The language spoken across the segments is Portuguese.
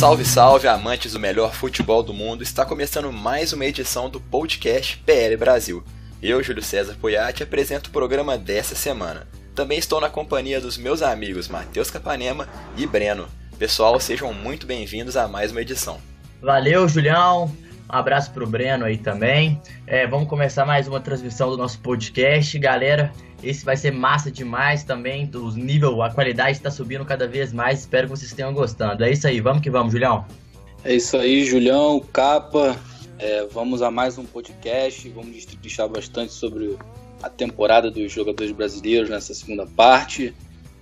Salve, salve, amantes do melhor futebol do mundo! Está começando mais uma edição do podcast PL Brasil. Eu, Júlio César Poiati, apresento o programa dessa semana. Também estou na companhia dos meus amigos Matheus Capanema e Breno. Pessoal, sejam muito bem-vindos a mais uma edição. Valeu, Julião. Um abraço pro Breno aí também. É, vamos começar mais uma transmissão do nosso podcast, galera. Esse vai ser massa demais também. O nível, a qualidade está subindo cada vez mais. Espero que vocês tenham gostando. É isso aí, vamos que vamos, Julião. É isso aí, Julião, Capa. É, vamos a mais um podcast. Vamos destrinchar bastante sobre a temporada dos jogadores brasileiros nessa segunda parte.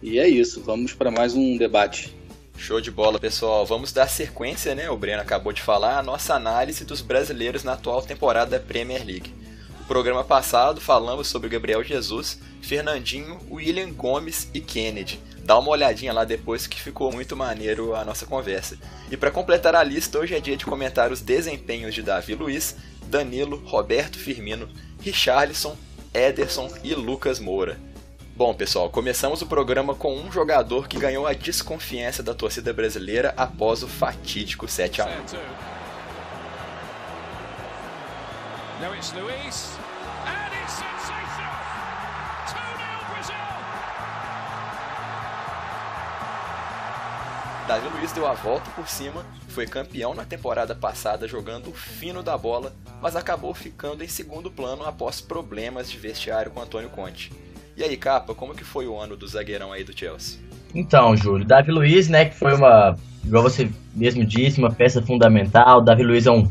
E é isso, vamos para mais um debate. Show de bola, pessoal. Vamos dar sequência, né? O Breno acabou de falar, a nossa análise dos brasileiros na atual temporada da Premier League. No programa passado falamos sobre Gabriel Jesus, Fernandinho, William Gomes e Kennedy. Dá uma olhadinha lá depois que ficou muito maneiro a nossa conversa. E para completar a lista, hoje é dia de comentar os desempenhos de Davi Luiz, Danilo, Roberto Firmino, Richarlison, Ederson e Lucas Moura. Bom, pessoal, começamos o programa com um jogador que ganhou a desconfiança da torcida brasileira após o fatídico 7 a 1. Now it's Luis, and it's sensational! 2-0 Brazil! Davi Luiz deu a volta por cima, foi campeão na temporada passada jogando o fino da bola, mas acabou ficando em segundo plano após problemas de vestiário com Antônio Conte. E aí, Capa, como que foi o ano do zagueirão aí do Chelsea? Então, Júlio, Davi Luiz, né, que foi uma, igual você mesmo disse, uma peça fundamental. Davi Luiz é um,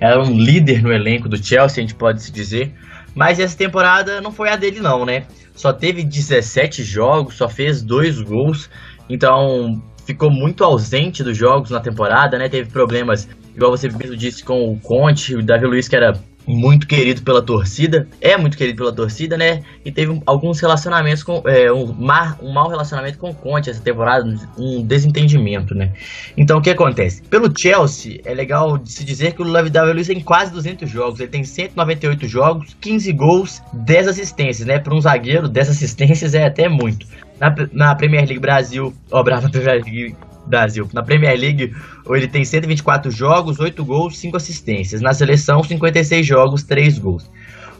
é um líder no elenco do Chelsea, a gente pode se dizer. Mas essa temporada não foi a dele, não, né? Só teve 17 jogos, só fez dois gols. Então, ficou muito ausente dos jogos na temporada, né? Teve problemas, igual você mesmo disse, com o Conte, o Davi Luiz, que era muito querido pela torcida, é muito querido pela torcida, né? E teve alguns relacionamentos com é, um, mar, um mau relacionamento com o Conte essa temporada, um desentendimento, né? Então o que acontece? Pelo Chelsea, é legal se dizer que o David Luiz tem quase 200 jogos, ele tem 198 jogos, 15 gols, 10 assistências, né? Para um zagueiro, 10 assistências é até muito. Na, na Premier League Brasil, ó, brava Premier League Brasil. Na Premier League, ele tem 124 jogos, 8 gols, 5 assistências. Na seleção, 56 jogos, 3 gols.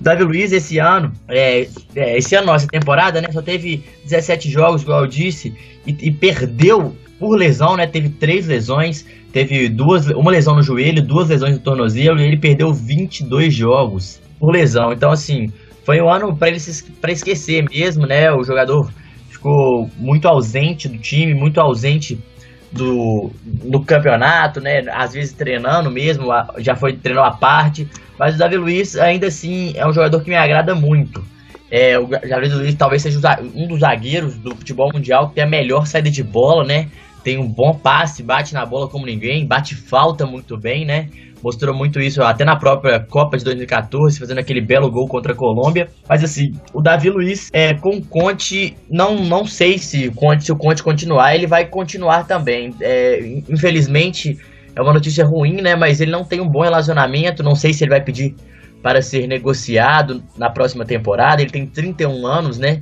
O Davi Luiz, esse ano, é, é, esse ano, nossa temporada, né, só teve 17 jogos, igual eu disse, e, e perdeu por lesão, né? Teve três lesões, teve duas, uma lesão no joelho, duas lesões no tornozelo, e ele perdeu 22 jogos por lesão. Então, assim, foi um ano para ele para esquecer mesmo, né? O jogador ficou muito ausente do time, muito ausente do, do campeonato, né? Às vezes treinando mesmo, já foi treinou à parte. Mas o Davi Luiz ainda assim é um jogador que me agrada muito. É, o Davi Luiz talvez seja um dos zagueiros do futebol mundial que tem a melhor saída de bola, né? Tem um bom passe, bate na bola como ninguém, bate falta muito bem, né? mostrou muito isso até na própria Copa de 2014, fazendo aquele belo gol contra a Colômbia. Mas assim, o Davi Luiz é, com o Conte, não, não sei se o, Conte, se o Conte continuar, ele vai continuar também. É, infelizmente, é uma notícia ruim, né? Mas ele não tem um bom relacionamento, não sei se ele vai pedir para ser negociado na próxima temporada. Ele tem 31 anos, né?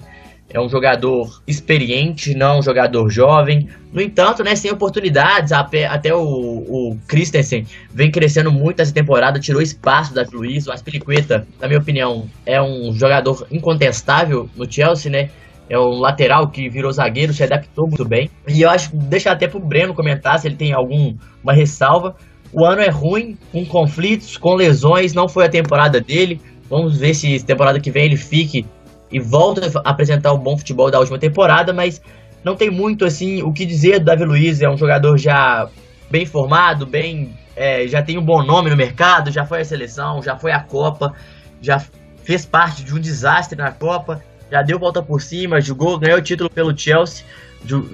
É um jogador experiente, não um jogador jovem. No entanto, né, sem oportunidades, até o, o Christensen vem crescendo muito essa temporada, tirou espaço da Luiz. O Aspilicueta, na minha opinião, é um jogador incontestável no Chelsea, né? É um lateral que virou zagueiro, se adaptou muito bem. E eu acho, deixar até pro Breno comentar se ele tem alguma ressalva. O ano é ruim, com conflitos, com lesões, não foi a temporada dele. Vamos ver se temporada que vem ele fique e volta a apresentar o bom futebol da última temporada, mas não tem muito assim o que dizer do Davi Luiz. É um jogador já bem formado, bem é, já tem um bom nome no mercado, já foi à seleção, já foi à Copa, já fez parte de um desastre na Copa. já deu volta por cima, jogou, ganhou o título pelo Chelsea,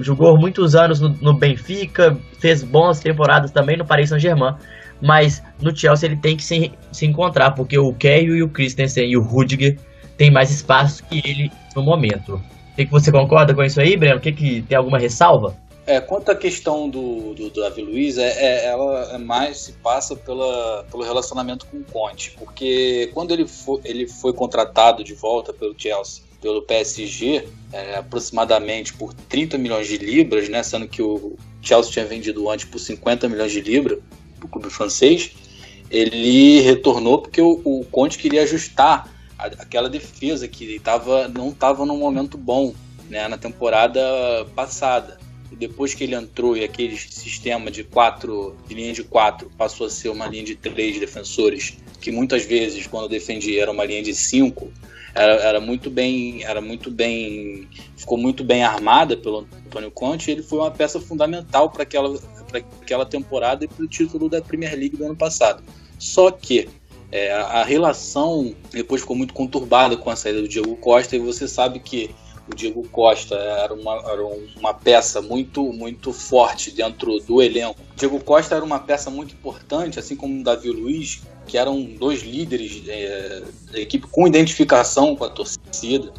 jogou muitos anos no, no Benfica, fez boas temporadas também no Paris Saint-Germain. Mas no Chelsea ele tem que se, se encontrar, porque o Keio e o Christensen e o Rudiger têm mais espaço que ele no momento. O que, você concorda com isso aí, Breno? O que, que tem alguma ressalva? É, quanto à questão do, do, do Davi Luiz, é, é, ela é mais se passa pela, pelo relacionamento com o Conte, porque quando ele foi, ele foi contratado de volta pelo Chelsea, pelo PSG, é, aproximadamente por 30 milhões de libras, né, sendo que o Chelsea tinha vendido antes por 50 milhões de libras para o clube francês, ele retornou porque o, o Conte queria ajustar aquela defesa que tava, não estava num momento bom né, na temporada passada depois que ele entrou e aquele sistema de quatro, de linha de quatro, passou a ser uma linha de três defensores, que muitas vezes, quando defendia, era uma linha de cinco, era, era muito bem, era muito bem, ficou muito bem armada pelo Antônio Conte. E ele foi uma peça fundamental para aquela, aquela temporada e para o título da Premier League do ano passado. Só que é, a relação depois ficou muito conturbada com a saída do Diego Costa e você sabe que o Diego Costa era uma, era uma peça muito, muito forte dentro do elenco. O Diego Costa era uma peça muito importante, assim como o Davi Luiz, que eram dois líderes é, da equipe com identificação com a torcida.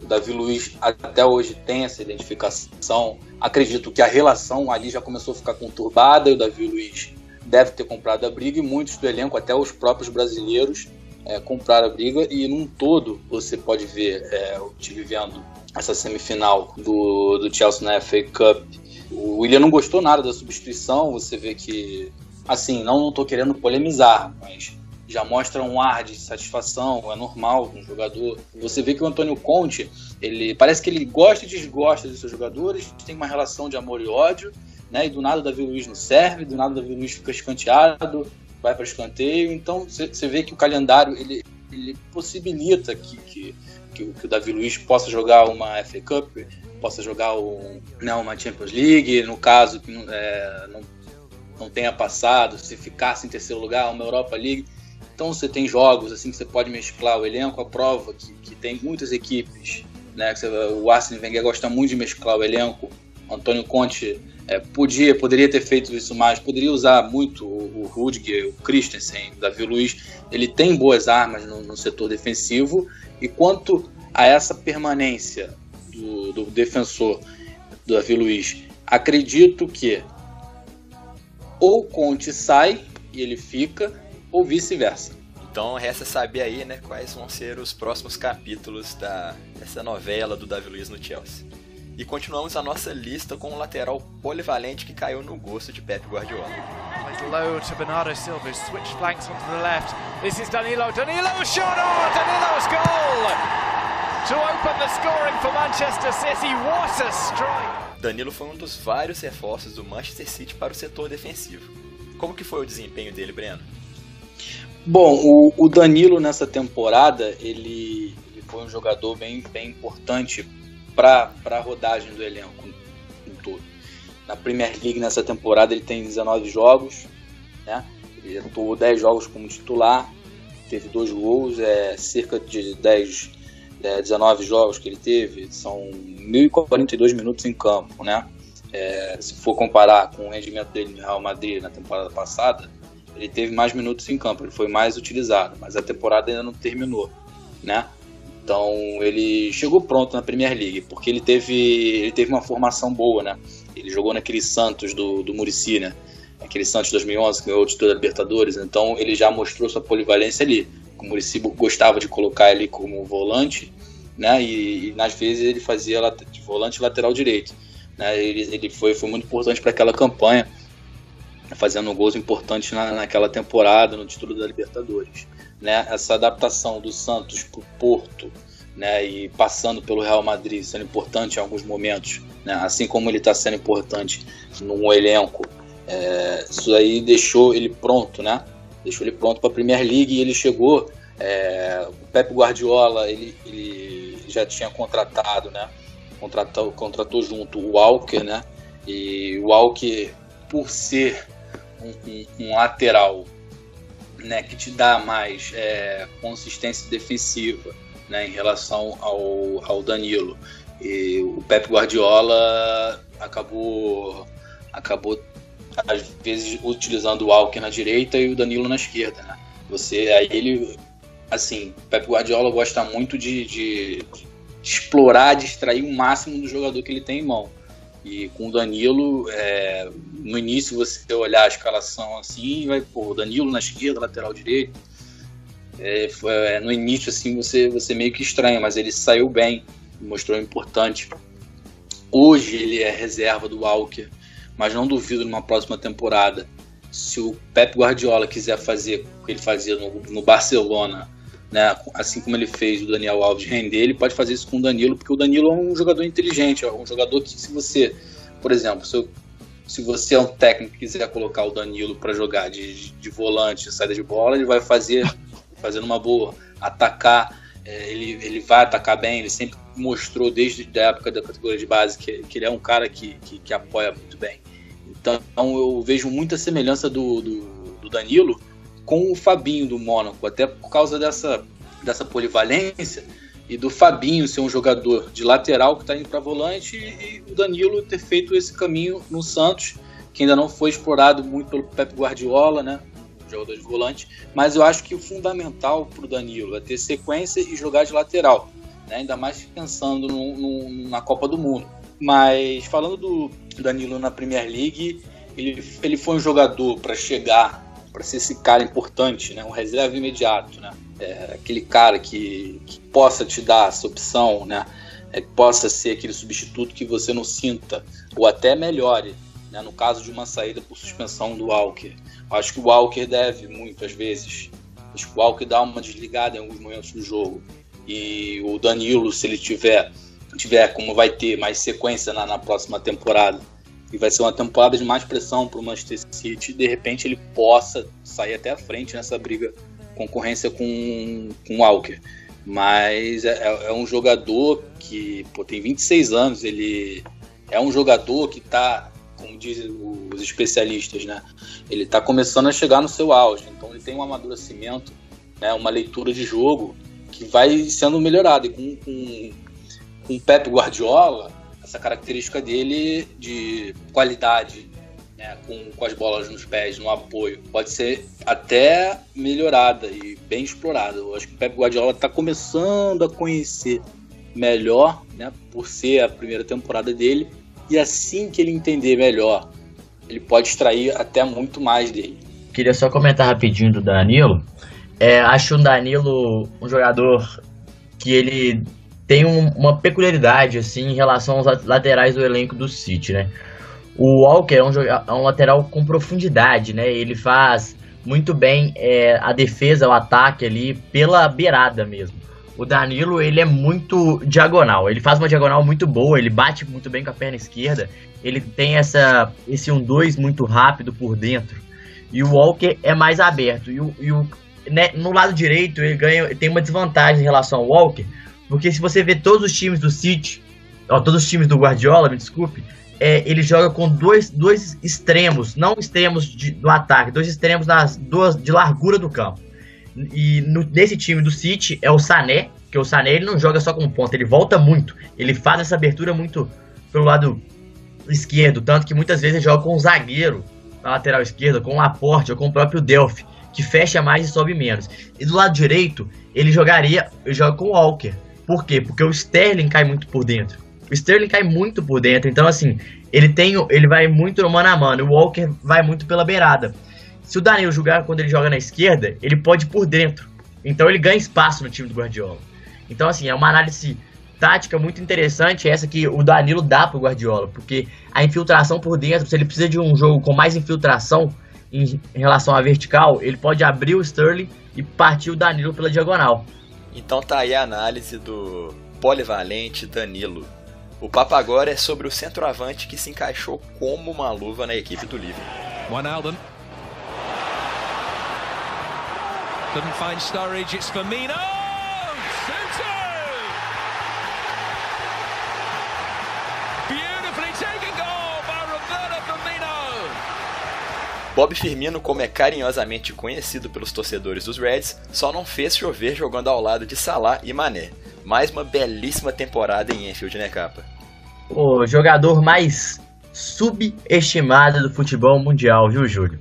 O Davi Luiz até hoje tem essa identificação. Acredito que a relação ali já começou a ficar conturbada e o Davi Luiz deve ter comprado a briga e muitos do elenco, até os próprios brasileiros, é, compraram a briga e num todo você pode ver é, o time vendo essa semifinal do, do Chelsea na FA Cup. O William não gostou nada da substituição, você vê que, assim, não estou querendo polemizar, mas já mostra um ar de satisfação, é normal um jogador. Você vê que o Antônio Conte, ele parece que ele gosta e desgosta dos seus jogadores, tem uma relação de amor e ódio, né? E do nada o Davi Luiz não serve, do nada o Davi Luiz fica escanteado, vai para escanteio. Então você vê que o calendário ele, ele possibilita que, que que, que o Davi Luiz possa jogar uma FA Cup, possa jogar um, né, uma Champions League, no caso que é, não, não tenha passado, se ficasse em terceiro lugar, uma Europa League. Então você tem jogos assim que você pode mesclar o elenco, a prova que, que tem muitas equipes, né? O Arsene Wenger gosta muito de mesclar o elenco. O Antônio Conte é, podia, poderia ter feito isso mais, poderia usar muito o, o Rudiger, o Christensen, o Davi Luiz. Ele tem boas armas no, no setor defensivo e quanto a essa permanência do, do defensor do Davi Luiz, acredito que ou Conte sai e ele fica, ou vice-versa. Então resta saber aí, né, quais vão ser os próximos capítulos da, dessa novela do Davi Luiz no Chelsea. E continuamos a nossa lista com um lateral polivalente que caiu no gosto de Pep Guardiola. Low to Bernardo Silva, switch flanks onto the left. This is Danilo. Danilo shot on! Danilo's goal! To open the scoring for Manchester City. What a strike! Danilo foi um dos vários reforços do Manchester City para o setor defensivo. Como que foi o desempenho dele, Breno? Bom, o, o Danilo nessa temporada, ele, ele, foi um jogador bem, bem importante para a rodagem do elenco em todo. Na Premier League nessa temporada ele tem 19 jogos, né? Ele atuou 10 jogos como titular, teve dois gols, é cerca de 10, é, 19 jogos que ele teve, são 1.042 minutos em campo, né? É, se for comparar com o rendimento dele no Real Madrid na temporada passada, ele teve mais minutos em campo, ele foi mais utilizado, mas a temporada ainda não terminou, né? Então ele chegou pronto na Premier League, porque ele teve, ele teve uma formação boa, né? Ele jogou naquele Santos do, do Murici, né? Aquele Santos 2011 que ganhou o título da Libertadores. Então ele já mostrou sua polivalência ali. O Murici gostava de colocar ele como volante, né? E, e nas vezes ele fazia de volante lateral direito. Né? Ele, ele foi, foi muito importante para aquela campanha, fazendo gols importantes na, naquela temporada no título da Libertadores né, essa adaptação do Santos para o Porto, né, e passando pelo Real Madrid, sendo importante em alguns momentos, né, assim como ele está sendo importante num elenco, é, isso aí deixou ele pronto, né? Deixou ele pronto para a Premier League e ele chegou. É, o Pep Guardiola ele, ele já tinha contratado, né? Contratou, contratou junto o Walker, né? E o Walker, por ser um, um, um lateral né, que te dá mais é, consistência defensiva né, em relação ao, ao Danilo. E o Pep Guardiola acabou, acabou às vezes utilizando o Alckmin na direita e o Danilo na esquerda. Né? Você, aí ele, assim, o Pep Guardiola gosta muito de, de, de explorar, de extrair o máximo do jogador que ele tem em mão. E com o Danilo, é, no início você olhar a escalação assim, vai, pô, Danilo na esquerda, lateral direito. É, foi, é, no início, assim, você, você meio que estranha, mas ele saiu bem, mostrou importante. Hoje ele é reserva do Walker, mas não duvido numa próxima temporada. Se o Pep Guardiola quiser fazer o que ele fazia no, no Barcelona, né, assim como ele fez o Daniel Alves render, ele pode fazer isso com o Danilo, porque o Danilo é um jogador inteligente, é um jogador que se você, por exemplo, se, eu, se você é um técnico e quiser colocar o Danilo para jogar de, de volante, saída de bola, ele vai fazer fazendo uma boa, atacar, é, ele, ele vai atacar bem, ele sempre mostrou desde a época da categoria de base que, que ele é um cara que, que, que apoia muito bem. Então eu vejo muita semelhança do, do, do Danilo com o Fabinho do Mônaco, até por causa dessa, dessa polivalência e do Fabinho ser um jogador de lateral que está indo para volante e, o Danilo ter feito esse caminho no Santos, que ainda não foi explorado muito pelo Pep Guardiola, né? Jogador de volante, mas eu acho que o fundamental para o Danilo é ter sequência e jogar de lateral, né? ainda mais pensando no, no, na Copa do Mundo. Mas falando do Danilo na Premier League, ele, ele foi um jogador para chegar para ser esse cara importante, né? Um reserva imediato, né? É, aquele cara que, que, possa te dar essa opção, né? É, que possa ser aquele substituto que você não sinta ou até melhore, né? No caso de uma saída por suspensão do Walker, acho que o Walker deve muitas vezes. Acho que o Walker dá uma desligada em alguns momentos do jogo e o Danilo, se ele tiver tiver como vai ter mais sequência na, na próxima temporada e vai ser uma temporada de mais pressão para o Manchester City, de repente ele possa sair até a frente nessa briga, concorrência com, com o Walker. Mas é, é, é um jogador que pô, tem 26 anos, ele é um jogador que está, como dizem os especialistas, né? ele está começando a chegar no seu auge, então ele tem um amadurecimento, né? uma leitura de jogo que vai sendo melhorada. E com, com, com o Pep Guardiola, essa característica dele de qualidade, né, com, com as bolas nos pés, no apoio, pode ser até melhorada e bem explorada. Eu acho que o Pep Guardiola está começando a conhecer melhor, né, por ser a primeira temporada dele, e assim que ele entender melhor, ele pode extrair até muito mais dele. Queria só comentar rapidinho do Danilo. É, acho o Danilo um jogador que ele tem um, uma peculiaridade assim em relação aos laterais do elenco do City, né? O Walker é um, é um lateral com profundidade, né? Ele faz muito bem é, a defesa, o ataque ali pela beirada mesmo. O Danilo, ele é muito diagonal. Ele faz uma diagonal muito boa, ele bate muito bem com a perna esquerda. Ele tem essa esse 1-2 muito rápido por dentro. E o Walker é mais aberto. E o, e o né, no lado direito, ele ganha, tem uma desvantagem em relação ao Walker, porque se você vê todos os times do City, ó, todos os times do Guardiola, me desculpe, é, ele joga com dois, dois extremos, não extremos de, do ataque, dois extremos nas duas de largura do campo. E no, nesse time do City é o Sané, que o Sané ele não joga só com ponta, ele volta muito, ele faz essa abertura muito pelo lado esquerdo, tanto que muitas vezes ele joga com o zagueiro na lateral esquerda, com o Laporte ou com o próprio Delphi, que fecha mais e sobe menos. E do lado direito, ele jogaria, ele joga com o Walker, por quê? Porque o Sterling cai muito por dentro. O Sterling cai muito por dentro. Então, assim, ele tem. Ele vai muito no mano a mano. O Walker vai muito pela beirada. Se o Danilo jogar quando ele joga na esquerda, ele pode ir por dentro. Então ele ganha espaço no time do Guardiola. Então, assim, é uma análise tática muito interessante essa que o Danilo dá pro Guardiola, porque a infiltração por dentro, se ele precisa de um jogo com mais infiltração em relação à vertical, ele pode abrir o Sterling e partir o Danilo pela diagonal. Então tá aí a análise do polivalente Danilo. O papo agora é sobre o centroavante que se encaixou como uma luva na equipe do Liverpool. Couldn't find Sturridge, it's Firmino! Bob Firmino, como é carinhosamente conhecido pelos torcedores dos Reds, só não fez chover jogando ao lado de Salah e Mané. Mais uma belíssima temporada em Enfield, né, capa? O jogador mais subestimado do futebol mundial, viu, Júlio?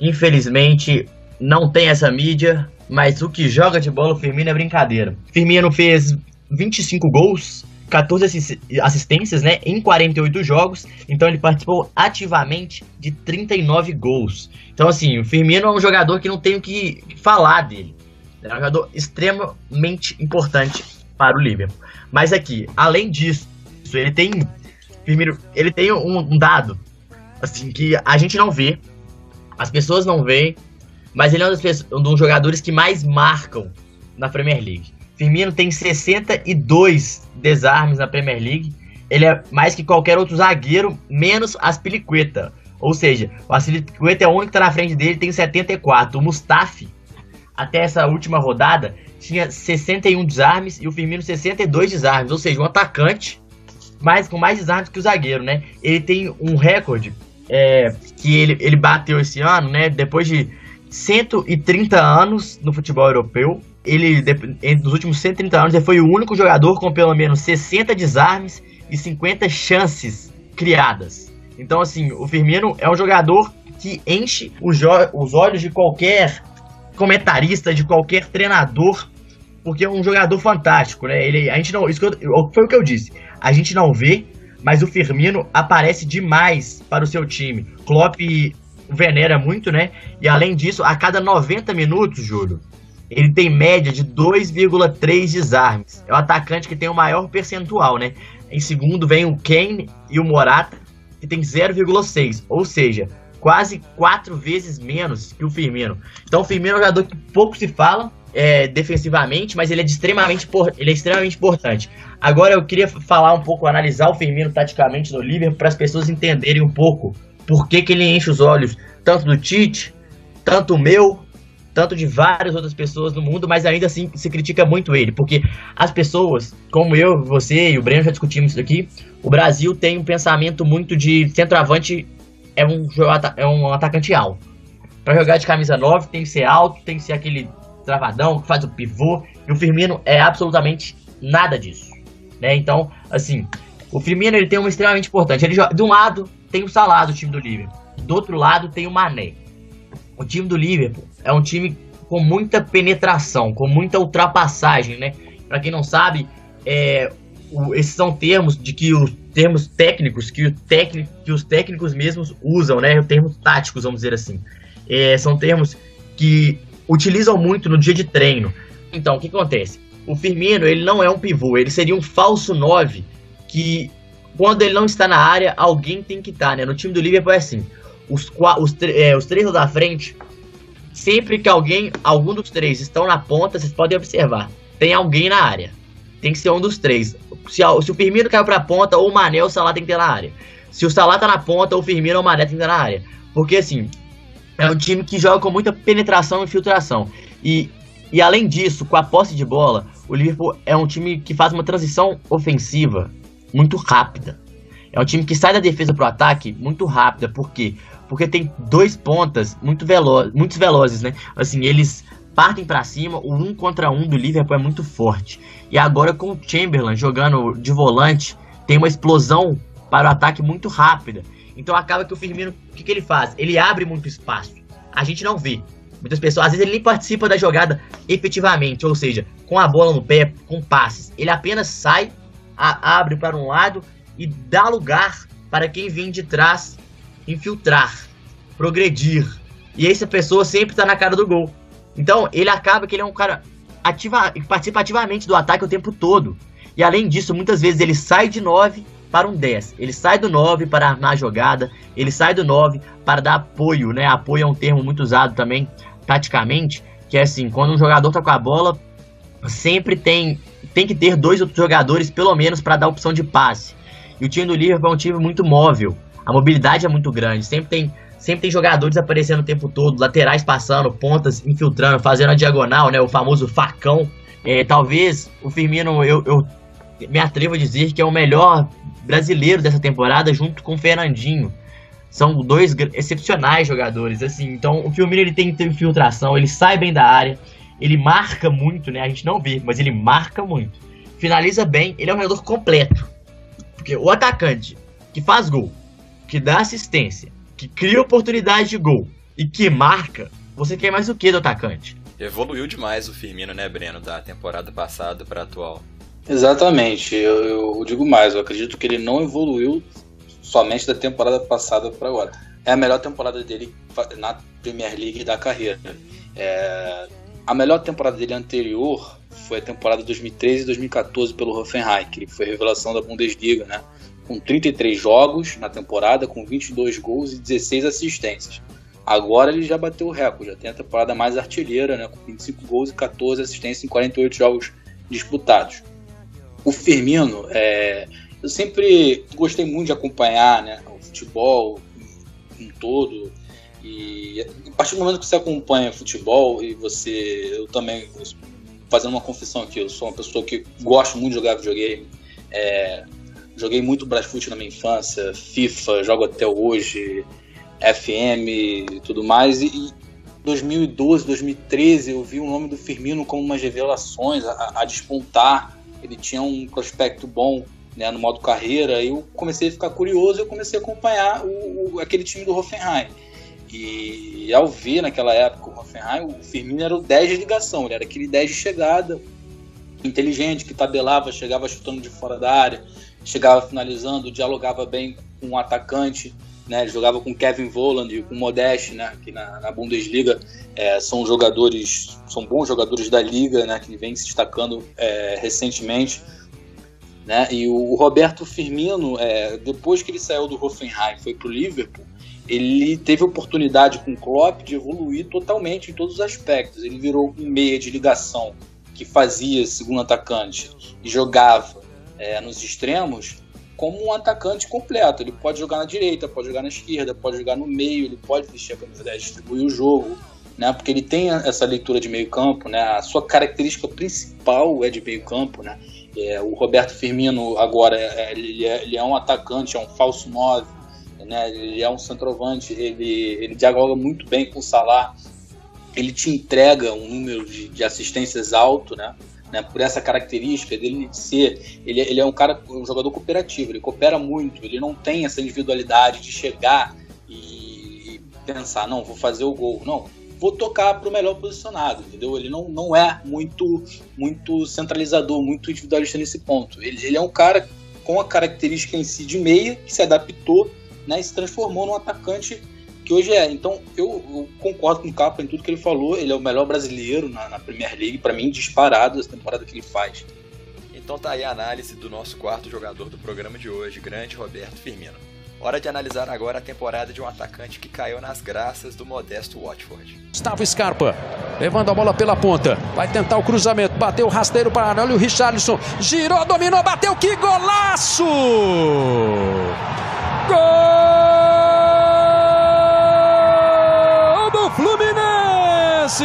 Infelizmente, não tem essa mídia, mas o que joga de bola o Firmino é brincadeira. Firmino fez 25 gols, 14 assistências, né, em 48 jogos, então ele participou ativamente de 39 gols. Então assim, o Firmino é um jogador que não tenho que falar dele. É um jogador extremamente importante para o Liverpool. Mas aqui, além disso, ele tem Firmino, ele tem um, um dado assim que a gente não vê, as pessoas não veem, mas ele é um dos, um dos jogadores que mais marcam na Premier League. Firmino tem 62 desarmes na Premier League. Ele é mais que qualquer outro zagueiro, menos Aspilicueta. Ou seja, o Aspilicueta é o único que está na frente dele, tem 74. O Mustafi, até essa última rodada, tinha 61 desarmes e o Firmino 62 desarmes. Ou seja, um atacante mais, com mais desarmes que o zagueiro, né? Ele tem um recorde é, que ele, ele bateu esse ano, né? Depois de 130 anos no futebol europeu. Ele, nos últimos 130 anos, ele foi o único jogador com pelo menos 60 desarmes e 50 chances criadas. Então, assim, o Firmino é um jogador que enche os, os olhos de qualquer comentarista, de qualquer treinador, porque é um jogador fantástico, né? Ele, a gente não, isso eu, foi o que eu disse. A gente não vê, mas o Firmino aparece demais para o seu time. Klopp venera muito, né? E além disso, a cada 90 minutos, Júlio, ele tem média de 2,3 desarmes. É o atacante que tem o maior percentual, né? Em segundo vem o Kane e o Morata, que tem 0,6. Ou seja, quase quatro vezes menos que o Firmino. Então o Firmino é um jogador que pouco se fala é, defensivamente, mas ele é, extremamente, ele é extremamente importante. Agora eu queria falar um pouco, analisar o Firmino taticamente no Liverpool para as pessoas entenderem um pouco por que, que ele enche os olhos tanto do Tite, tanto o meu, tanto de várias outras pessoas no mundo, mas ainda assim se critica muito ele, porque as pessoas, como eu, você e o Breno já discutimos isso aqui, o Brasil tem um pensamento muito de centroavante é um, é um atacante alto. Para jogar de camisa 9 tem que ser alto, tem que ser aquele travadão que faz o pivô, e o Firmino é absolutamente nada disso. Né? Então, assim, o Firmino ele tem um extremamente importante. Ele joga, de um lado tem o Salah do time do Liverpool. Do outro lado tem o Mané. O time do Liverpool é um time com muita penetração, com muita ultrapassagem, né? Para quem não sabe, é, o, esses são termos de que os termos técnicos que, o técnico, que os técnicos mesmos usam, né? Termos táticos, vamos dizer assim. É, são termos que utilizam muito no dia de treino. Então, o que acontece? O Firmino, ele não é um pivô, ele seria um falso 9 que quando ele não está na área, alguém tem que estar, né? No time do Liverpool é assim. Os, os, é, os três da frente, sempre que alguém, algum dos três estão na ponta, vocês podem observar, tem alguém na área. Tem que ser um dos três. Se, se o Firmino caiu para a ponta, ou o Mané ou o Salah tem que ter na área. Se o Salah tá na ponta, o Firmino ou o Mané tem que ter na área. Porque assim, é um time que joga com muita penetração e infiltração. E, e além disso, com a posse de bola, o Liverpool é um time que faz uma transição ofensiva muito rápida. É um time que sai da defesa pro ataque muito rápida. Por quê? Porque tem dois pontas muito velo muito velozes, né? Assim, eles partem para cima, o um contra um do Liverpool é muito forte. E agora com o Chamberlain jogando de volante, tem uma explosão para o ataque muito rápida. Então acaba que o Firmino, o que, que ele faz? Ele abre muito espaço. A gente não vê. Muitas pessoas, às vezes ele nem participa da jogada efetivamente, ou seja, com a bola no pé, com passes. Ele apenas sai a, abre para um lado e dá lugar para quem vem de trás infiltrar, progredir. E essa pessoa sempre está na cara do gol. Então, ele acaba que ele é um cara ativa, participa ativamente do ataque o tempo todo. E além disso, muitas vezes ele sai de 9 para um 10. Ele sai do 9 para armar a jogada, ele sai do 9 para dar apoio, né? Apoio é um termo muito usado também taticamente, que é assim, quando um jogador tá com a bola, sempre tem tem que ter dois outros jogadores, pelo menos, para dar opção de passe. E o time do Liverpool é um time muito móvel. A mobilidade é muito grande. Sempre tem, sempre tem jogadores aparecendo o tempo todo, laterais passando, pontas infiltrando, fazendo a diagonal, né? O famoso facão. É, talvez o Firmino, eu, eu me atrevo a dizer que é o melhor brasileiro dessa temporada, junto com o Fernandinho. São dois excepcionais jogadores, assim. Então, o Firmino ele tem, tem infiltração, ele sai bem da área, ele marca muito, né? A gente não vê, mas ele marca muito. Finaliza bem, ele é um jogador completo. Porque o atacante que faz gol, que dá assistência, que cria oportunidade de gol e que marca, você quer mais o que do atacante? Evoluiu demais o Firmino, né, Breno, da temporada passada para atual. Exatamente, eu, eu, digo mais, eu acredito que ele não evoluiu somente da temporada passada para agora. É a melhor temporada dele na Premier League da carreira. É, a melhor temporada dele anterior foi a temporada 2013 e 2014 pelo Hoffenheim, que foi a revelação da Bundesliga, né? Com 33 jogos na temporada, com 22 gols e 16 assistências. Agora ele já bateu o recorde, já tem a temporada mais artilheira, né? Com 25 gols e 14 assistências em 48 jogos disputados. O Firmino, é, eu sempre gostei muito de acompanhar né, o futebol em todo. E a partir do momento que você acompanha futebol e você. Eu também, fazendo uma confissão aqui, eu sou uma pessoa que gosto muito de jogar videogame. É, joguei muito Brasfoot na minha infância, FIFA, jogo até hoje, FM e tudo mais. E, 2012, 2013, eu vi o nome do Firmino como umas revelações a, a despontar ele tinha um prospecto bom né, no modo carreira, eu comecei a ficar curioso e eu comecei a acompanhar o, o, aquele time do Hoffenheim. E ao ver naquela época o Hoffenheim, o Firmino era o 10 de ligação, ele era aquele 10 de chegada, inteligente, que tabelava, chegava chutando de fora da área, chegava finalizando, dialogava bem com o atacante, né, jogava com Kevin Voland e com Modeste, né, que na, na Bundesliga. É, são jogadores, são bons jogadores da liga, né, que vem se destacando é, recentemente. Né, e o Roberto Firmino, é, depois que ele saiu do Hoffenheim foi para o Liverpool, ele teve oportunidade com o Klopp de evoluir totalmente em todos os aspectos. Ele virou um meia de ligação que fazia segundo atacante e jogava é, nos extremos como um atacante completo. Ele pode jogar na direita, pode jogar na esquerda, pode jogar no meio, ele pode vestir a camisa 10, distribuir o jogo, né? Porque ele tem essa leitura de meio campo, né? A sua característica principal é de meio campo, né? É, o Roberto Firmino agora é, ele, é, ele é um atacante, é um falso 9, né? Ele é um centroavante, ele, ele dialoga muito bem com o Salah, ele te entrega um número de, de assistências alto, né? Né, por essa característica dele ser, ele, ele é um cara, um jogador cooperativo, ele coopera muito, ele não tem essa individualidade de chegar e, e pensar, não, vou fazer o gol, não, vou tocar para o melhor posicionado, entendeu? Ele não, não é muito muito centralizador, muito individualista nesse ponto. Ele, ele é um cara com a característica em si de meia que se adaptou né, e se transformou num atacante que hoje é. Então, eu, eu, concordo com o Capa em tudo que ele falou. Ele é o melhor brasileiro na, na Premier League, para mim, disparado essa temporada que ele faz. Então tá aí a análise do nosso quarto jogador do programa de hoje, grande Roberto Firmino. Hora de analisar agora a temporada de um atacante que caiu nas graças do modesto Watford. Gustavo Scarpa, levando a bola pela ponta, vai tentar o cruzamento, bateu o rasteiro para a olha o Richarlison, girou, dominou, bateu, que golaço! Gol! Fluminense!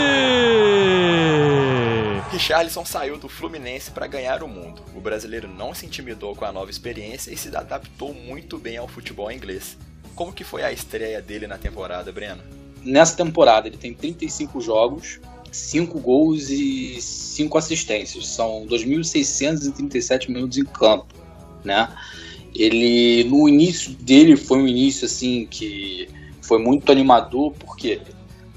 Richarlison saiu do Fluminense para ganhar o mundo. O brasileiro não se intimidou com a nova experiência e se adaptou muito bem ao futebol inglês. Como que foi a estreia dele na temporada, Breno? Nessa temporada ele tem 35 jogos, 5 gols e 5 assistências. São 2.637 minutos em campo, né? Ele no início dele foi um início assim que foi muito animador porque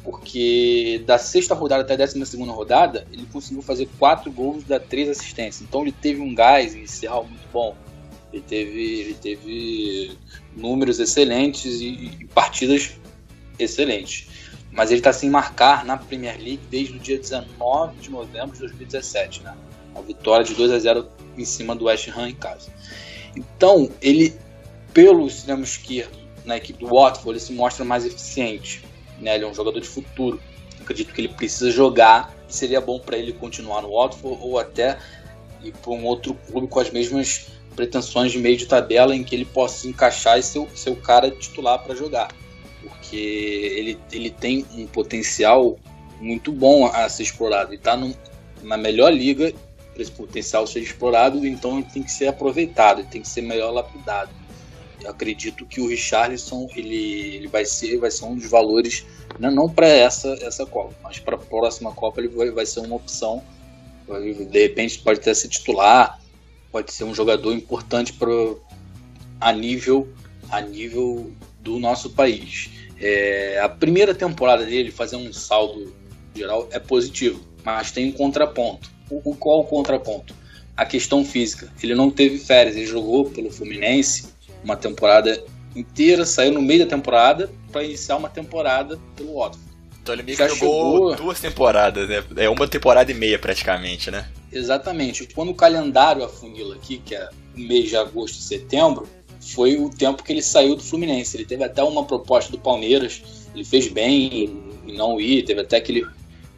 porque da sexta rodada até a décima segunda rodada, ele conseguiu fazer quatro gols, dar três assistências. Então ele teve um gás inicial muito bom. Ele teve, ele teve números excelentes e, e partidas excelentes. Mas ele está sem marcar na Premier League desde o dia 19 de novembro de 2017, né? A vitória de 2 a 0 em cima do West Ham em casa. Então, ele, pelo extremo esquerdo, na equipe do Watford, ele se mostra mais eficiente né? Ele é um jogador de futuro. Acredito que ele precisa jogar e seria bom para ele continuar no Watford ou até ir para um outro clube com as mesmas pretensões de meio de tabela em que ele possa se encaixar e ser, ser o cara titular para jogar. Porque ele, ele tem um potencial muito bom a ser explorado. Ele está na melhor liga para esse potencial ser explorado, então ele tem que ser aproveitado, ele tem que ser melhor lapidado. Acredito que o Richarlison ele, ele vai ser vai ser um dos valores não, né, não para essa essa Copa, mas para a próxima Copa ele vai, vai ser uma opção. De repente pode até ser titular, pode ser um jogador importante para a nível a nível do nosso país. É, a primeira temporada dele, fazer um saldo geral, é positivo, mas tem um contraponto. O, o qual o contraponto? A questão física. Ele não teve férias, ele jogou pelo Fluminense uma temporada inteira, saiu no meio da temporada para iniciar uma temporada pelo Watford. Então ele meio que jogou chegou... duas temporadas, né? É uma temporada e meia praticamente, né? Exatamente. Quando o calendário afunila aqui, que é o mês de agosto e setembro, foi o tempo que ele saiu do Fluminense. Ele teve até uma proposta do Palmeiras, ele fez bem em não ir, teve até aquele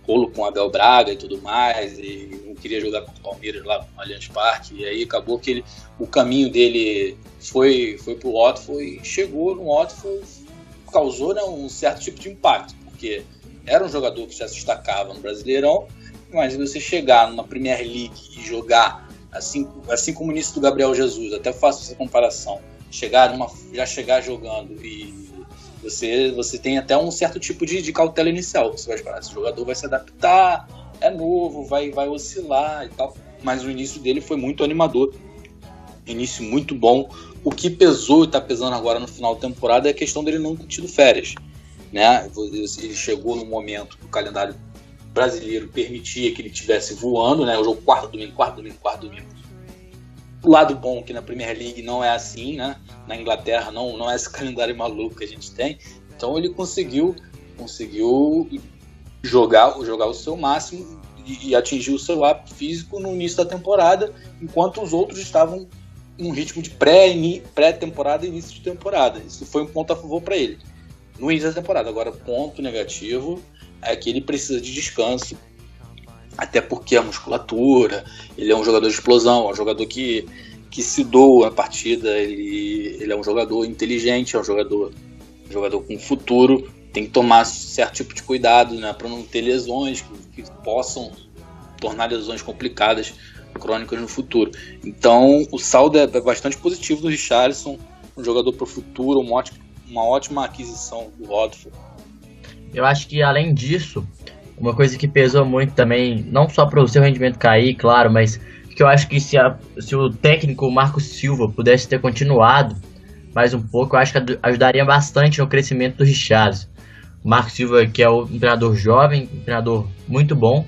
rolo com Abel Braga e tudo mais, e queria jogar com o Palmeiras lá no Allianz Parque, e aí acabou que ele, o caminho dele foi, foi pro Watford e chegou no Watford, causou né, um certo tipo de impacto, porque era um jogador que já se destacava no Brasileirão, mas você chegar numa Premier League e jogar assim, assim como o início do Gabriel Jesus, até faço essa comparação, chegar numa, já chegar jogando e você, você tem até um certo tipo de, de cautela inicial. Você vai esperar, esse jogador vai se adaptar, é novo, vai, vai oscilar e tal. Mas o início dele foi muito animador. Início muito bom. O que pesou e está pesando agora no final da temporada é a questão dele não ter tido férias. Né? Ele chegou no momento que o calendário brasileiro permitia que ele tivesse voando, né? O jogo quarto domingo, quarto domingo, quarto domingo. O lado bom é que na Premier League não é assim, né? Na Inglaterra não, não é esse calendário maluco que a gente tem. Então ele conseguiu conseguiu jogar, jogar o seu máximo e, e atingir o seu ápice físico no início da temporada, enquanto os outros estavam em um ritmo de pré-temporada pré e início de temporada. Isso foi um ponto a favor para ele no início da temporada. Agora, ponto negativo é que ele precisa de descanso, até porque a musculatura, ele é um jogador de explosão, é um jogador que, que se doa a partida, ele, ele é um jogador inteligente, é um jogador, jogador com futuro, tem que tomar certo tipo de cuidado né, para não ter lesões que, que possam tornar lesões complicadas, crônicas no futuro. Então o saldo é bastante positivo do Richarlison, um jogador para o futuro, uma ótima, uma ótima aquisição do Rodford eu acho que além disso, uma coisa que pesou muito também, não só para o seu rendimento cair, claro, mas que eu acho que se, a, se o técnico Marcos Silva pudesse ter continuado mais um pouco, eu acho que ajudaria bastante no crescimento do Richarlison. O Marcos Silva, que é um treinador jovem, um treinador muito bom,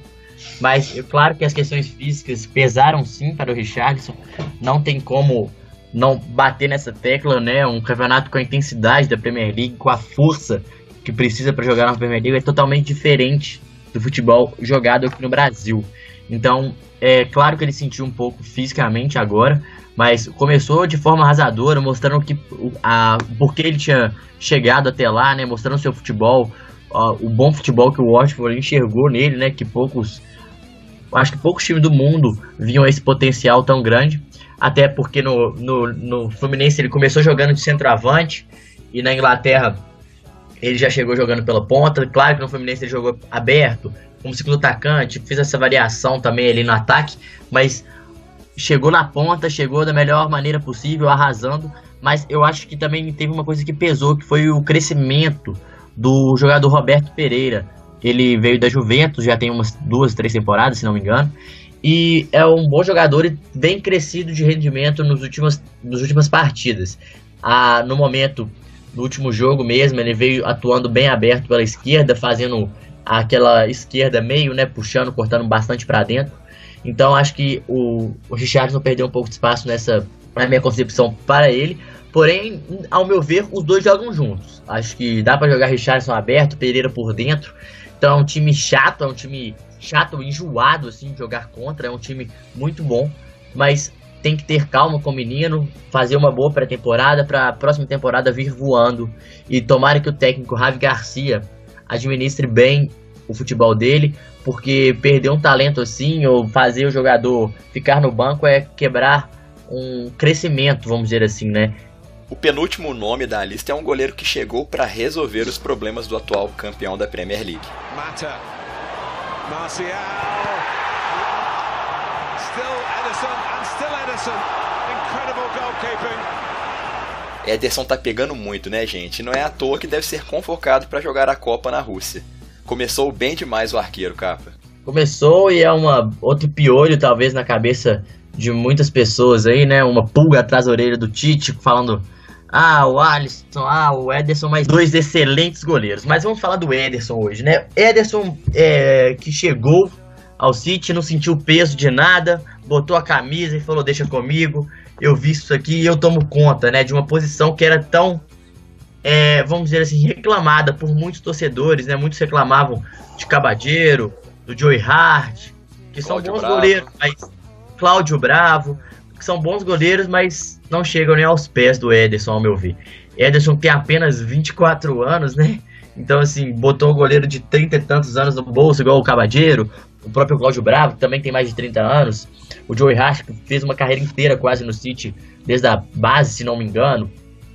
mas é claro que as questões físicas pesaram sim para o Richardson. Não tem como não bater nessa tecla, né? Um campeonato com a intensidade da Premier League, com a força que precisa para jogar na Premier League é totalmente diferente do futebol jogado aqui no Brasil. Então, é claro que ele sentiu um pouco fisicamente agora, mas começou de forma arrasadora, mostrando que a porque ele tinha chegado até lá, né, mostrando seu futebol, o bom futebol que o Watford enxergou nele, né, que poucos acho que poucos times do mundo viam esse potencial tão grande, até porque no, no, no Fluminense ele começou jogando de centroavante e na Inglaterra ele já chegou jogando pela ponta. Claro que no Fluminense ele jogou aberto, como segundo atacante, fez essa variação também ali no ataque, mas chegou na ponta, chegou da melhor maneira possível, arrasando. Mas eu acho que também teve uma coisa que pesou, que foi o crescimento do jogador Roberto Pereira. Ele veio da Juventus, já tem umas duas, três temporadas, se não me engano. E é um bom jogador e bem crescido de rendimento nos últimos, nas últimas partidas. Ah, no momento, no último jogo mesmo, ele veio atuando bem aberto pela esquerda, fazendo aquela esquerda meio, né, puxando, cortando bastante para dentro. Então acho que o, o Richardson perdeu um pouco de espaço nessa, na minha concepção, para ele. Porém, ao meu ver, os dois jogam juntos. Acho que dá para jogar Richardson aberto, Pereira por dentro. Então é um time chato, é um time chato, enjoado assim de jogar contra, é um time muito bom, mas tem que ter calma com o menino, fazer uma boa pré-temporada para a próxima temporada vir voando. E tomara que o técnico Ravi Garcia administre bem o futebol dele, porque perder um talento assim ou fazer o jogador ficar no banco é quebrar um crescimento, vamos dizer assim, né? O penúltimo nome da lista é um goleiro que chegou para resolver os problemas do atual campeão da Premier League. Mata. Marcial. Still Edison and still Edison. Incredible goalkeeping. Ederson tá pegando muito, né, gente? Não é à toa que deve ser convocado para jogar a Copa na Rússia. Começou bem demais o arqueiro, capa. Começou e é uma outro piolho talvez na cabeça de muitas pessoas aí, né? Uma pulga atrás da orelha do Tite falando ah, o Alisson, ah, o Ederson, mais dois excelentes goleiros. Mas vamos falar do Ederson hoje, né? Ederson é, que chegou ao City, não sentiu peso de nada, botou a camisa e falou: Deixa comigo, eu vi isso aqui e eu tomo conta, né? De uma posição que era tão, é, vamos dizer assim, reclamada por muitos torcedores, né? Muitos reclamavam de Cabadeiro, do Joey Hart, que Cláudio são bons Bravo. goleiros, mas Cláudio Bravo, que são bons goleiros, mas não chegam nem aos pés do Ederson, ao meu ver. Ederson tem apenas 24 anos, né? Então, assim, botou o goleiro de 30 e tantos anos no bolso, igual o Cabadeiro, o próprio Cláudio Bravo, que também tem mais de 30 anos, o Joey Hart, que fez uma carreira inteira quase no City, desde a base, se não me engano.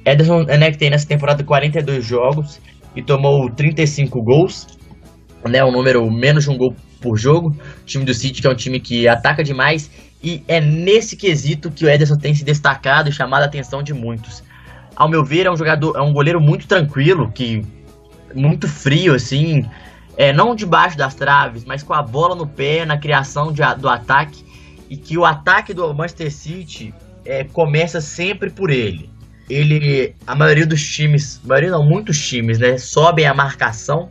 Ederson, né, que tem nessa temporada 42 jogos e tomou 35 gols, né, um número menos de um gol por jogo. O time do City, que é um time que ataca demais e é nesse quesito que o Ederson tem se destacado e chamado a atenção de muitos. Ao meu ver, é um jogador, é um goleiro muito tranquilo, que muito frio assim, é, não debaixo das traves, mas com a bola no pé na criação de, do ataque e que o ataque do Manchester City é, começa sempre por ele. Ele, a maioria dos times, maioria não, muitos times, né, sobem a marcação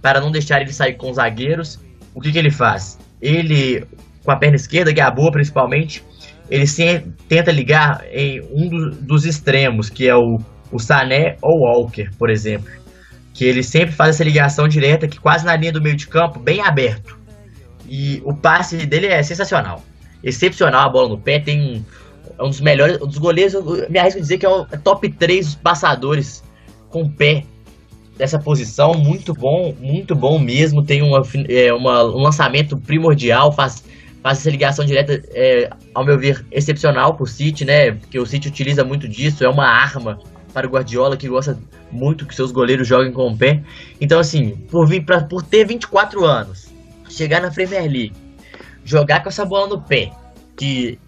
para não deixar ele sair com os zagueiros. O que, que ele faz? Ele com a perna esquerda, que é a boa principalmente, ele sempre tenta ligar em um do, dos extremos, que é o, o Sané ou Walker, por exemplo. Que ele sempre faz essa ligação direta, que quase na linha do meio de campo, bem aberto. E o passe dele é sensacional. Excepcional a bola no pé, tem um, é um dos melhores, um dos goleiros, eu me arrisco a dizer que é o top 3 dos passadores com pé dessa posição, muito bom, muito bom mesmo, tem uma, é, uma, um lançamento primordial, faz faz essa ligação direta, é, ao meu ver, excepcional para o City, né? Porque o City utiliza muito disso, é uma arma para o Guardiola que gosta muito que seus goleiros joguem com o pé. Então, assim, por, vir pra, por ter 24 anos, chegar na Premier League, jogar com essa bola no pé, que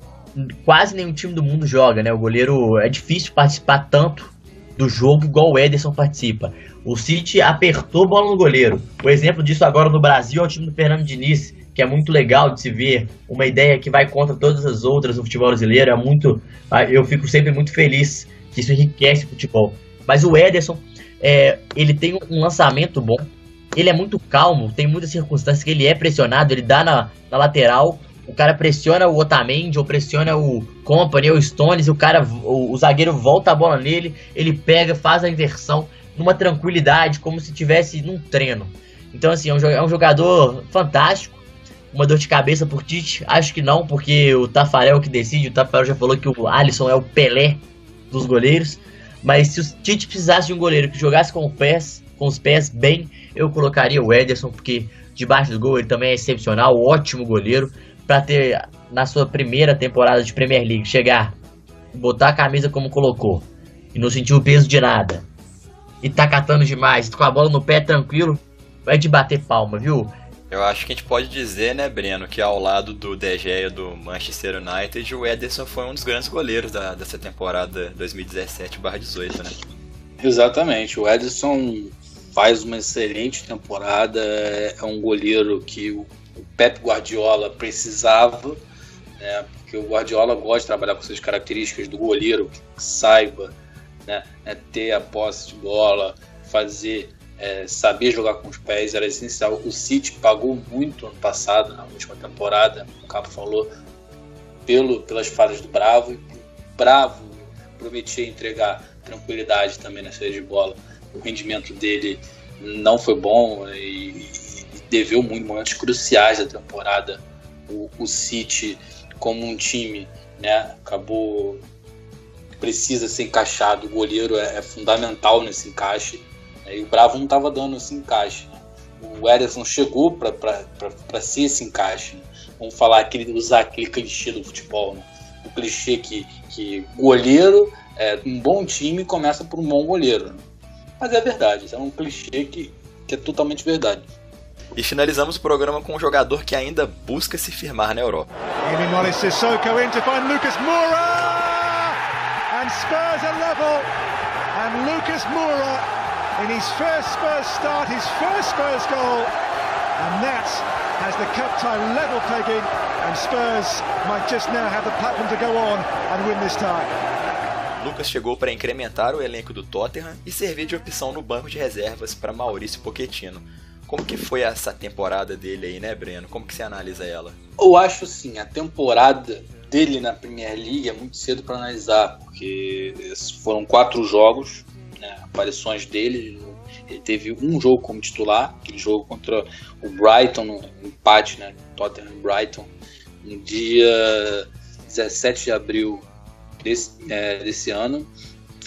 quase nenhum time do mundo joga, né? O goleiro é difícil participar tanto do jogo igual o Ederson participa. O City apertou a bola no goleiro. O exemplo disso agora no Brasil é o time do Fernando Diniz, que é muito legal de se ver, uma ideia que vai contra todas as outras no futebol brasileiro, é muito, ah, eu fico sempre muito feliz isso enriquece o futebol. Mas o Ederson, é, ele tem um lançamento bom, ele é muito calmo, tem muitas circunstâncias que ele é pressionado, ele dá na, na lateral, o cara pressiona o Otamendi ou pressiona o Company ou o Stones, o cara, o, o, zagueiro volta a bola nele, ele pega, faz a inversão numa tranquilidade, como se tivesse num treino. Então assim, é um, é um jogador fantástico uma dor de cabeça por Tite? Acho que não, porque o Tafarel que decide, o Tafarel já falou que o Alisson é o Pelé dos goleiros. Mas se o Tite precisasse de um goleiro que jogasse com os pés, com os pés bem, eu colocaria o Ederson, porque debaixo do gol ele também é excepcional, ótimo goleiro, para ter na sua primeira temporada de Premier League chegar, botar a camisa como colocou e não sentir o peso de nada. E tá catando demais, com a bola no pé tranquilo, vai de bater palma, viu? Eu acho que a gente pode dizer, né, Breno, que ao lado do De Gea do Manchester United, o Ederson foi um dos grandes goleiros da, dessa temporada 2017/18, né? Exatamente. O Ederson faz uma excelente temporada, é um goleiro que o Pep Guardiola precisava, né? Porque o Guardiola gosta de trabalhar com essas características do goleiro que saiba, né, é ter a posse de bola, fazer é, saber jogar com os pés era essencial. O City pagou muito ano passado, na última temporada, o Capo falou, pelo, pelas falhas do Bravo. O Bravo prometia entregar tranquilidade também na série de bola. O rendimento dele não foi bom e, e deveu muito momentos cruciais da temporada. O, o City, como um time, né, acabou precisa ser encaixado. O goleiro é, é fundamental nesse encaixe e o Bravo não estava dando esse encaixe. Né? O Ederson chegou para ser esse encaixe. Né? Vamos falar aquele, usar aquele clichê do futebol. Né? O clichê que, que goleiro, é, um bom time começa por um bom goleiro. Né? Mas é verdade, é um clichê que, que é totalmente verdade. E finalizamos o programa com um jogador que ainda busca se firmar na Europa. and Spurs are level. And Lucas Moura, in his first Spurs start, his first Spurs goal. And that has the cup tie level pegging. And Spurs might just now have the platform to go on and win this tie. Lucas chegou para incrementar o elenco do Tottenham e servir de opção no banco de reservas para Maurício Pochettino. Como que foi essa temporada dele aí, né, Breno? Como que você analisa ela? Eu acho assim, a temporada dele na Premier League é muito cedo para analisar, porque foram quatro jogos, né, aparições dele. Ele teve um jogo como titular, aquele jogo contra o Brighton, no empate, né, Tottenham Brighton, no dia 17 de abril desse, é, desse ano.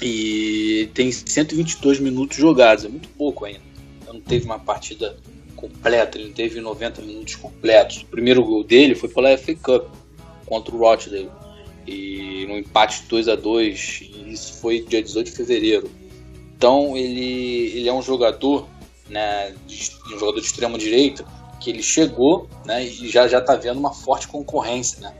E tem 122 minutos jogados, é muito pouco ainda. Não teve uma partida completa, ele não teve 90 minutos completos. O primeiro gol dele foi pela FA Cup contra o Rochdale. E no empate 2 a 2 e isso foi dia 18 de fevereiro. Então ele, ele é um jogador, né, de, um jogador de extrema direita, que ele chegou né, e já já está vendo uma forte concorrência, né?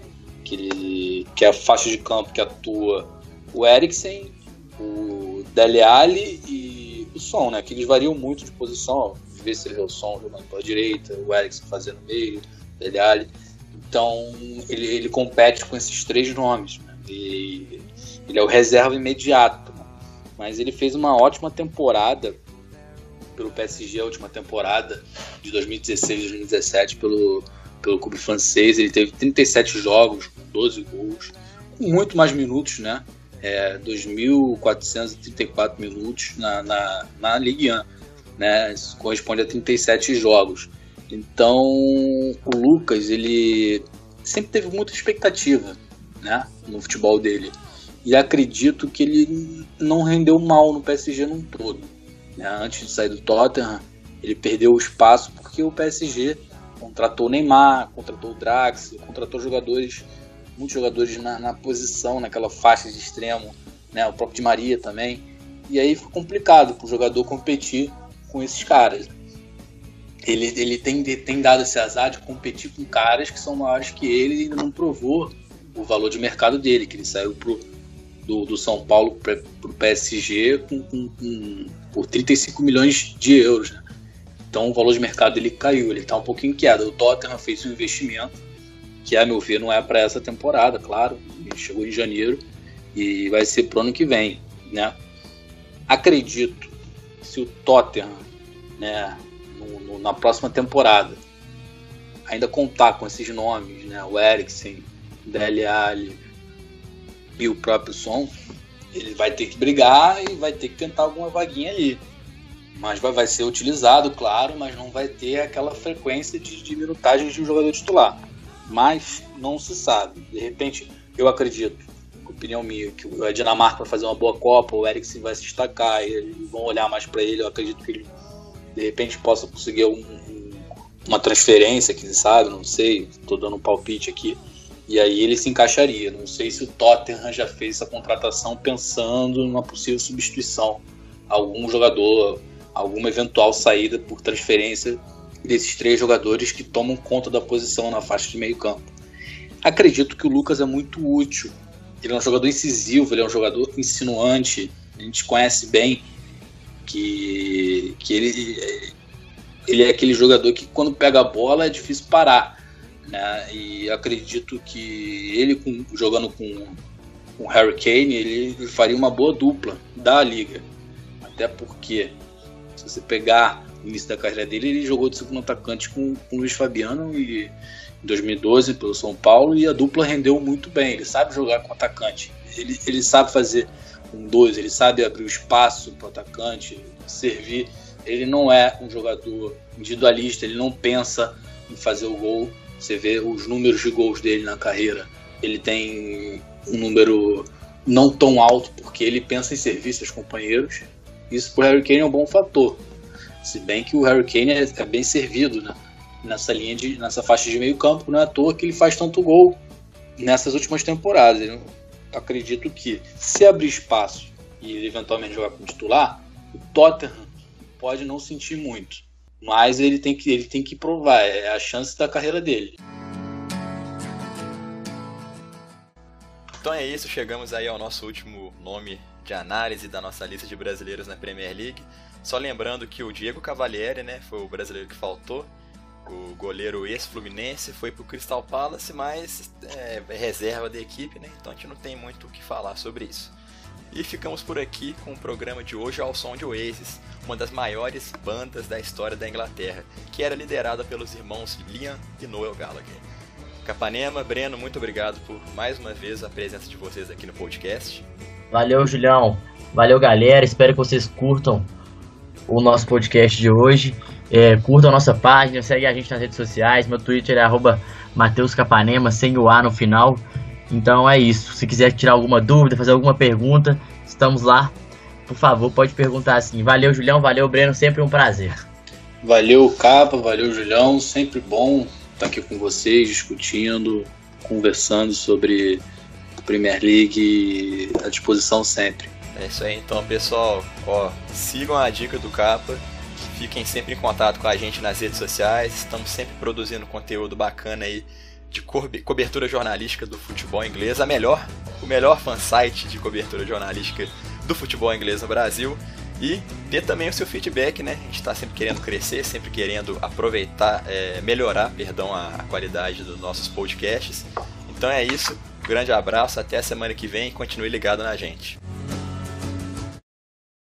Que, ele, que é a faixa de campo que atua o Eriksen, o Dele Alli e o Son, né? Que eles variam muito de posição. Às vezes ele é o Son jogando pela direita, o Eriksen fazendo meio, o Dele Alli. Então ele, ele compete com esses três nomes. Né? E, ele é o reserva imediato. Mas ele fez uma ótima temporada pelo PSG, a última temporada de 2016-2017 pelo, pelo clube francês. Ele teve 37 jogos, 12 gols, com muito mais minutos, né? É, 2.434 minutos na, na, na Ligue 1, né? Isso corresponde a 37 jogos. Então, o Lucas, ele sempre teve muita expectativa, né, no futebol dele. E acredito que ele não rendeu mal no PSG num todo. Né? Antes de sair do Tottenham, ele perdeu o espaço porque o PSG contratou Neymar, contratou o Drax, contratou jogadores, muitos jogadores na, na posição, naquela faixa de extremo, né? o próprio Di Maria também. E aí foi complicado para o jogador competir com esses caras ele, ele tem, tem dado esse azar de competir com caras que são maiores que ele e ainda não provou o valor de mercado dele, que ele saiu pro, do, do São Paulo para o PSG com, com, com, por 35 milhões de euros. Né? Então o valor de mercado dele caiu, ele está um pouquinho queda. O Tottenham fez um investimento que, a meu ver, não é para essa temporada, claro. Ele chegou em janeiro e vai ser pro ano que vem. Né? Acredito se o Tottenham né, no, no, na próxima temporada ainda contar com esses nomes, né, o Eriksen, Dele Alli e o próprio Som, ele vai ter que brigar e vai ter que tentar alguma vaguinha ali. Mas vai, vai ser utilizado, claro, mas não vai ter aquela frequência de, de de um jogador titular. Mas não se sabe. De repente, eu acredito, opinião minha, que a Dinamarca vai fazer uma boa Copa, o Eriksen vai se destacar, eles vão olhar mais para ele. Eu acredito que ele de repente possa conseguir um, uma transferência, quem sabe, não sei, estou dando um palpite aqui. E aí ele se encaixaria. Não sei se o Tottenham já fez essa contratação pensando numa possível substituição, algum jogador, alguma eventual saída por transferência desses três jogadores que tomam conta da posição na faixa de meio campo. Acredito que o Lucas é muito útil. Ele é um jogador incisivo, ele é um jogador insinuante, a gente conhece bem que, que ele, ele é aquele jogador que quando pega a bola é difícil parar. Né? E acredito que ele com, jogando com, com Harry Kane, ele, faria uma boa dupla da liga. Até porque, se você pegar o início da carreira dele, ele jogou de segundo atacante com, com o Luiz Fabiano e, em 2012 pelo São Paulo e a dupla rendeu muito bem. Ele sabe jogar com atacante, ele, ele sabe fazer com dois, ele sabe abrir o espaço para o atacante, servir. Ele não é um jogador individualista, ele não pensa em fazer o gol. Você vê os números de gols dele na carreira, ele tem um número não tão alto porque ele pensa em servir seus companheiros. Isso para o Harry Kane é um bom fator. Se bem que o Harry Kane é, é bem servido né? nessa linha de, nessa faixa de meio campo, não é à toa que ele faz tanto gol nessas últimas temporadas. Ele acredito que se abrir espaço e eventualmente jogar como titular, o Tottenham pode não sentir muito. Mas ele tem que, ele tem que provar, é a chance da carreira dele. Então é isso, chegamos aí ao nosso último nome de análise da nossa lista de brasileiros na Premier League. Só lembrando que o Diego Cavalieri, né, foi o brasileiro que faltou. O goleiro ex-Fluminense foi pro Crystal Palace, mas é, é reserva da equipe, né? Então a gente não tem muito o que falar sobre isso. E ficamos por aqui com o programa de hoje ao som de Oasis, uma das maiores bandas da história da Inglaterra, que era liderada pelos irmãos Liam e Noel Gallagher. Capanema, Breno, muito obrigado por mais uma vez a presença de vocês aqui no podcast. Valeu, Julião. Valeu, galera. Espero que vocês curtam o nosso podcast de hoje. É, curtam a nossa página, segue a gente nas redes sociais. Meu Twitter é Mateus Capanema, sem o A no final. Então é isso. Se quiser tirar alguma dúvida, fazer alguma pergunta, estamos lá. Por favor, pode perguntar assim. Valeu, Julião. Valeu, Breno. Sempre um prazer. Valeu, Capa. Valeu, Julião. Sempre bom estar aqui com vocês, discutindo, conversando sobre Premier League à disposição sempre. É isso aí, então, pessoal. Ó, sigam a dica do Capa. Fiquem sempre em contato com a gente nas redes sociais. Estamos sempre produzindo conteúdo bacana aí de cobertura jornalística do futebol inglês, a melhor, o melhor fansite de cobertura jornalística do futebol inglês no Brasil. E ter também o seu feedback, né? A gente está sempre querendo crescer, sempre querendo aproveitar, é, melhorar, perdão, a, a qualidade dos nossos podcasts. Então é isso. Grande abraço, até a semana que vem continue ligado na gente.